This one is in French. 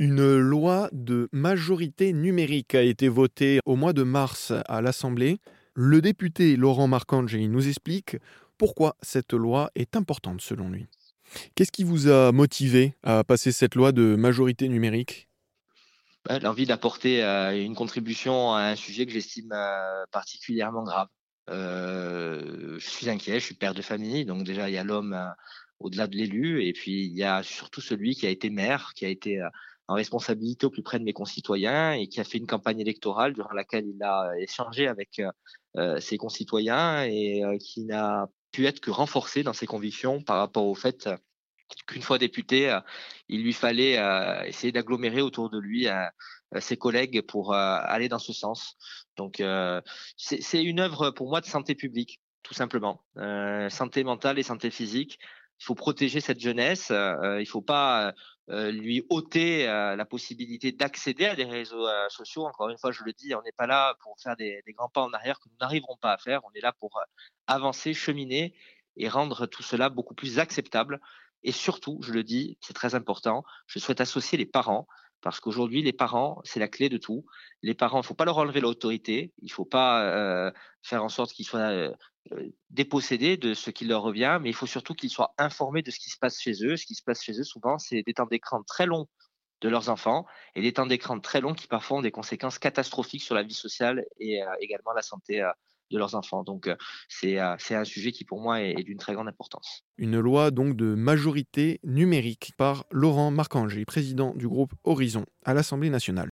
Une loi de majorité numérique a été votée au mois de mars à l'Assemblée. Le député Laurent Marcangeli nous explique pourquoi cette loi est importante selon lui. Qu'est-ce qui vous a motivé à passer cette loi de majorité numérique? Bah, L'envie d'apporter euh, une contribution à un sujet que j'estime euh, particulièrement grave. Euh, je suis inquiet, je suis père de famille, donc déjà il y a l'homme au-delà de l'élu, et puis il y a surtout celui qui a été maire, qui a été en responsabilité au plus près de mes concitoyens et qui a fait une campagne électorale durant laquelle il a échangé avec euh, euh, ses concitoyens et euh, qui n'a pu être que renforcé dans ses convictions par rapport au fait qu'une fois député, il lui fallait essayer d'agglomérer autour de lui ses collègues pour aller dans ce sens. Donc c'est une œuvre pour moi de santé publique, tout simplement. santé mentale et santé physique il faut protéger cette jeunesse. Euh, il ne faut pas euh, lui ôter euh, la possibilité d'accéder à des réseaux sociaux. Encore une fois, je le dis, on n'est pas là pour faire des, grands pas en arrière que nous n'arriverons pas à faire. On est là pour avancer, cheminer et rendre tout cela beaucoup plus acceptable. Et surtout, je le dis, c'est très important, je souhaite associer les parents parce qu'aujourd'hui, les parents, c'est la clé de tout. Les parents, il ne faut pas leur enlever l'autorité, il ne faut pas faire en sorte qu'ils soient euh, dépossédés de ce qui leur revient, mais il faut surtout qu'ils soient informés de ce qui se passe chez eux. Ce qui se passe chez eux, souvent, c'est des temps d'écran très longs de leurs enfants et des temps d'écran très longs qui parfois ont des conséquences catastrophiques sur la vie sociale et euh, également la santé euh, de leurs enfants. Donc c'est un sujet qui pour moi est, d'une très grande importance. Une loi donc de majorité numérique par Laurent Marcangeli, président du groupe Horizon à l'Assemblée nationale.